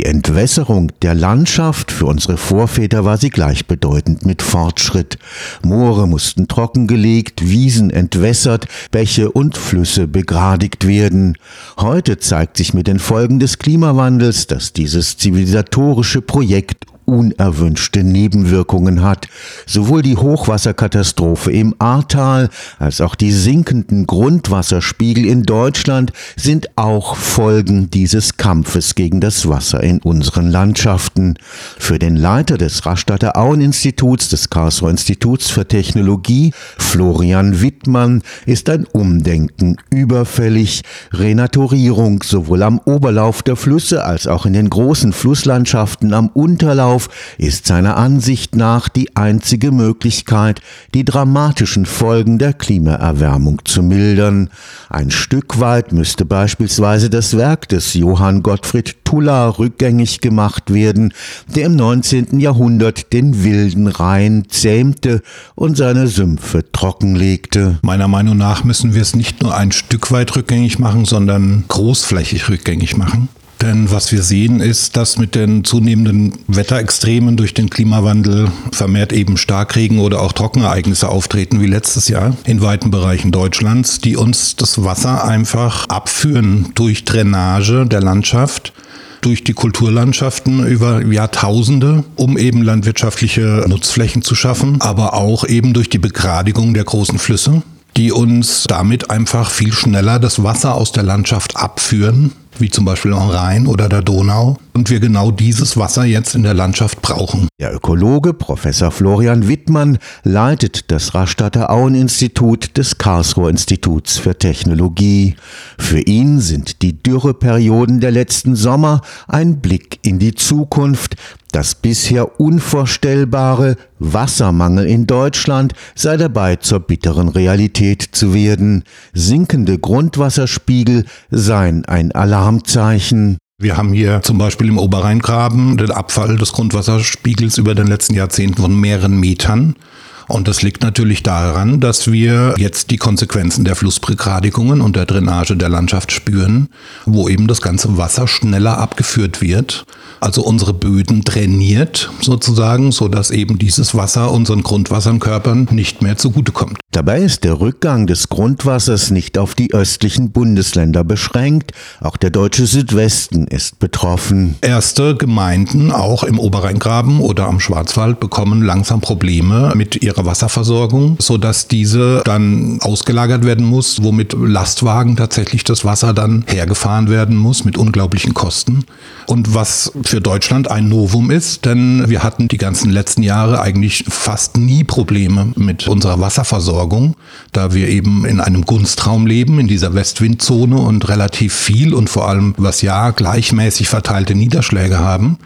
die Entwässerung der Landschaft für unsere Vorväter war sie gleichbedeutend mit Fortschritt. Moore mussten trockengelegt, Wiesen entwässert, Bäche und Flüsse begradigt werden. Heute zeigt sich mit den Folgen des Klimawandels, dass dieses zivilisatorische Projekt unerwünschte Nebenwirkungen hat. Sowohl die Hochwasserkatastrophe im Ahrtal als auch die sinkenden Grundwasserspiegel in Deutschland sind auch Folgen dieses Kampfes gegen das Wasser in unseren Landschaften. Für den Leiter des Rastatter Auen-Instituts des Karlsruher Instituts für Technologie, Florian Wittmann, ist ein Umdenken überfällig. Renaturierung sowohl am Oberlauf der Flüsse als auch in den großen Flusslandschaften am Unterlauf auf, ist seiner Ansicht nach die einzige Möglichkeit, die dramatischen Folgen der Klimaerwärmung zu mildern. Ein Stück weit müsste beispielsweise das Werk des Johann Gottfried Tulla rückgängig gemacht werden, der im 19. Jahrhundert den wilden Rhein zähmte und seine Sümpfe trockenlegte. Meiner Meinung nach müssen wir es nicht nur ein Stück weit rückgängig machen, sondern großflächig rückgängig machen. Denn was wir sehen ist, dass mit den zunehmenden Wetterextremen durch den Klimawandel vermehrt eben Starkregen oder auch Trockenereignisse auftreten wie letztes Jahr in weiten Bereichen Deutschlands, die uns das Wasser einfach abführen durch Drainage der Landschaft durch die Kulturlandschaften über Jahrtausende, um eben landwirtschaftliche Nutzflächen zu schaffen, aber auch eben durch die Begradigung der großen Flüsse die uns damit einfach viel schneller das Wasser aus der Landschaft abführen wie zum Beispiel am Rhein oder der Donau, und wir genau dieses Wasser jetzt in der Landschaft brauchen. Der Ökologe Professor Florian Wittmann leitet das Rastatter Auen-Institut des Karlsruher Instituts für Technologie. Für ihn sind die Dürreperioden der letzten Sommer ein Blick in die Zukunft, das bisher Unvorstellbare Wassermangel in Deutschland sei dabei zur bitteren Realität zu werden. Sinkende Grundwasserspiegel seien ein Alarmzeichen. Wir haben hier zum Beispiel im Oberrheingraben den Abfall des Grundwasserspiegels über den letzten Jahrzehnten von mehreren Metern. Und das liegt natürlich daran, dass wir jetzt die Konsequenzen der Flussbegradigungen und der Drainage der Landschaft spüren, wo eben das ganze Wasser schneller abgeführt wird also unsere Böden trainiert sozusagen, so dass eben dieses Wasser unseren Grundwasserkörpern nicht mehr zugutekommt. Dabei ist der Rückgang des Grundwassers nicht auf die östlichen Bundesländer beschränkt, auch der deutsche Südwesten ist betroffen. Erste Gemeinden, auch im Oberrheingraben oder am Schwarzwald, bekommen langsam Probleme mit ihrer Wasserversorgung, so dass diese dann ausgelagert werden muss, womit Lastwagen tatsächlich das Wasser dann hergefahren werden muss mit unglaublichen Kosten. Und was für Deutschland ein Novum ist, denn wir hatten die ganzen letzten Jahre eigentlich fast nie Probleme mit unserer Wasserversorgung, da wir eben in einem Gunstraum leben, in dieser Westwindzone und relativ viel und vor allem was Jahr gleichmäßig verteilte Niederschläge haben.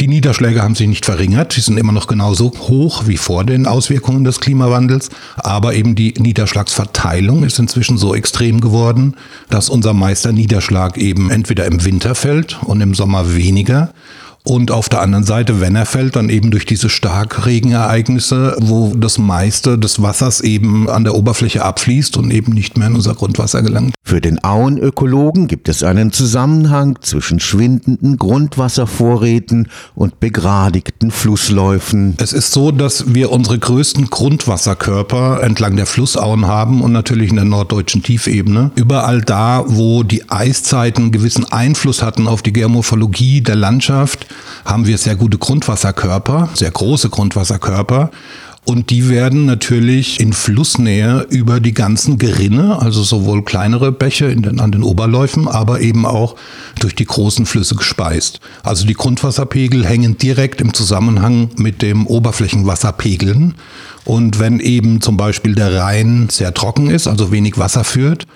Die Niederschläge haben sich nicht verringert, sie sind immer noch genauso hoch wie vor den Auswirkungen des Klimawandels, aber eben die Niederschlagsverteilung ist inzwischen so extrem geworden, dass unser Meister Niederschlag eben entweder im Winter fällt und im Sommer weniger und auf der anderen Seite, wenn er fällt, dann eben durch diese Starkregenereignisse, wo das meiste des Wassers eben an der Oberfläche abfließt und eben nicht mehr in unser Grundwasser gelangt. Für den Auenökologen gibt es einen Zusammenhang zwischen schwindenden Grundwasservorräten und begradigten Flussläufen. Es ist so, dass wir unsere größten Grundwasserkörper entlang der Flussauen haben und natürlich in der norddeutschen Tiefebene. Überall da, wo die Eiszeiten einen gewissen Einfluss hatten auf die Geomorphologie der Landschaft, haben wir sehr gute Grundwasserkörper, sehr große Grundwasserkörper. Und die werden natürlich in Flussnähe über die ganzen Gerinne, also sowohl kleinere Bäche den, an den Oberläufen, aber eben auch durch die großen Flüsse gespeist. Also die Grundwasserpegel hängen direkt im Zusammenhang mit dem Oberflächenwasserpegeln. Und wenn eben zum Beispiel der Rhein sehr trocken ist, also wenig Wasser führt,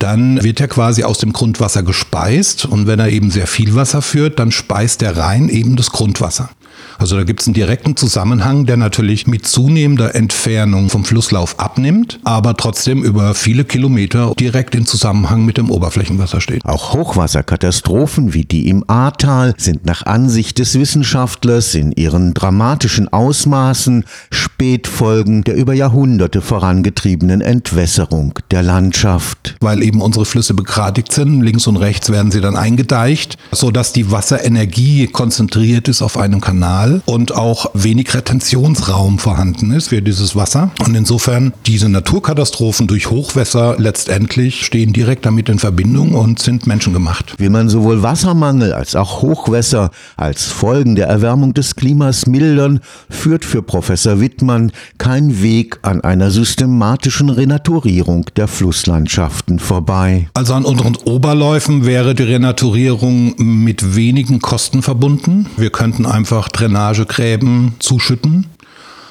dann wird er quasi aus dem Grundwasser gespeist und wenn er eben sehr viel Wasser führt, dann speist der Rhein eben das Grundwasser. Also da gibt es einen direkten Zusammenhang, der natürlich mit zunehmender Entfernung vom Flusslauf abnimmt, aber trotzdem über viele Kilometer direkt in Zusammenhang mit dem Oberflächenwasser steht. Auch Hochwasserkatastrophen wie die im Ahrtal sind nach Ansicht des Wissenschaftlers in ihren dramatischen Ausmaßen Spätfolgen der über Jahrhunderte vorangetriebenen Entwässerung der Landschaft. Weil eben unsere Flüsse begradigt sind, links und rechts werden sie dann eingedeicht, sodass die Wasserenergie konzentriert ist auf einem Kanal und auch wenig Retentionsraum vorhanden ist für dieses Wasser. Und insofern diese Naturkatastrophen durch Hochwässer letztendlich stehen direkt damit in Verbindung und sind menschengemacht. Wie man sowohl Wassermangel als auch Hochwässer als Folgen der Erwärmung des Klimas mildern, führt für Professor Wittmann kein Weg an einer systematischen Renaturierung der Flusslandschaften vorbei. Also an unseren Oberläufen wäre die Renaturierung mit wenigen Kosten verbunden. Wir könnten einfach Drainagegräben zuschütten.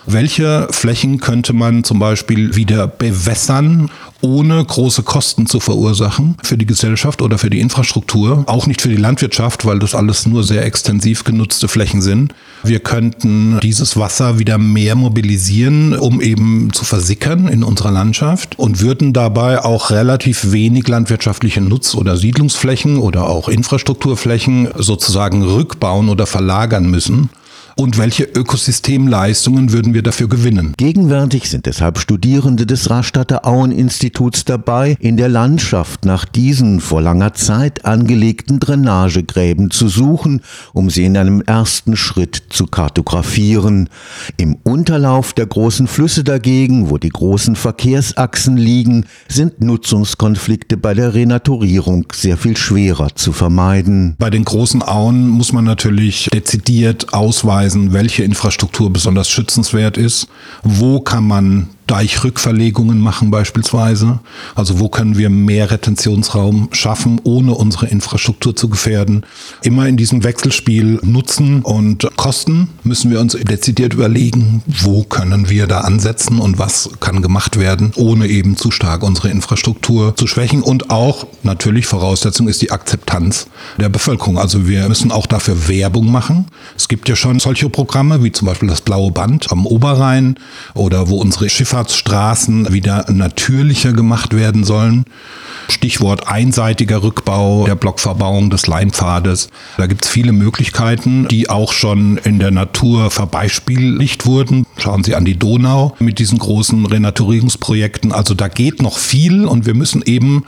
Welche Flächen könnte man zum Beispiel wieder bewässern, ohne große Kosten zu verursachen für die Gesellschaft oder für die Infrastruktur? Auch nicht für die Landwirtschaft, weil das alles nur sehr extensiv genutzte Flächen sind. Wir könnten dieses Wasser wieder mehr mobilisieren, um eben zu versickern in unserer Landschaft und würden dabei auch relativ wenig landwirtschaftliche Nutz- oder Siedlungsflächen oder auch Infrastrukturflächen sozusagen rückbauen oder verlagern müssen und welche Ökosystemleistungen würden wir dafür gewinnen. Gegenwärtig sind deshalb Studierende des Rastatter Auen-Instituts dabei, in der Landschaft nach diesen vor langer Zeit angelegten Drainagegräben zu suchen, um sie in einem ersten Schritt zu kartografieren. Im Unterlauf der großen Flüsse dagegen, wo die großen Verkehrsachsen liegen, sind Nutzungskonflikte bei der Renaturierung sehr viel schwerer zu vermeiden. Bei den großen Auen muss man natürlich dezidiert ausweisen, nachweisen, welche Infrastruktur besonders schützenswert ist, wo kann man Deichrückverlegungen machen beispielsweise. Also wo können wir mehr Retentionsraum schaffen, ohne unsere Infrastruktur zu gefährden. Immer in diesem Wechselspiel Nutzen und Kosten müssen wir uns dezidiert überlegen, wo können wir da ansetzen und was kann gemacht werden, ohne eben zu stark unsere Infrastruktur zu schwächen. Und auch natürlich Voraussetzung ist die Akzeptanz der Bevölkerung. Also wir müssen auch dafür Werbung machen. Es gibt ja schon solche Programme wie zum Beispiel das Blaue Band am Oberrhein oder wo unsere Schiffe Schifffahrtsstraßen wieder natürlicher gemacht werden sollen. Stichwort einseitiger Rückbau der Blockverbauung des Leinpfades. Da gibt es viele Möglichkeiten, die auch schon in der Natur verbeispielt wurden. Schauen Sie an die Donau mit diesen großen Renaturierungsprojekten. Also da geht noch viel und wir müssen eben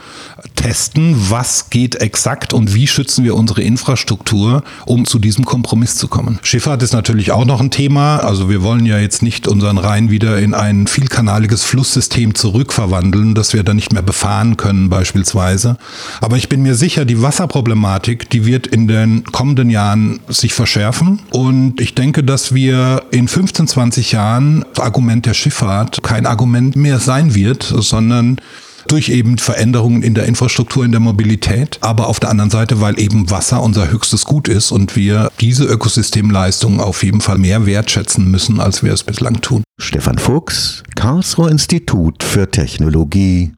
testen, was geht exakt und wie schützen wir unsere Infrastruktur, um zu diesem Kompromiss zu kommen. Schifffahrt ist natürlich auch noch ein Thema. Also wir wollen ja jetzt nicht unseren Rhein wieder in ein vielkanaliges Flusssystem zurückverwandeln, das wir dann nicht mehr befahren können beispielsweise beispielsweise. Aber ich bin mir sicher, die Wasserproblematik, die wird in den kommenden Jahren sich verschärfen. Und ich denke, dass wir in 15, 20 Jahren das Argument der Schifffahrt kein Argument mehr sein wird, sondern durch eben Veränderungen in der Infrastruktur, in der Mobilität, aber auf der anderen Seite, weil eben Wasser unser höchstes Gut ist und wir diese Ökosystemleistungen auf jeden Fall mehr wertschätzen müssen, als wir es bislang tun. Stefan Fuchs, Karlsruher Institut für Technologie.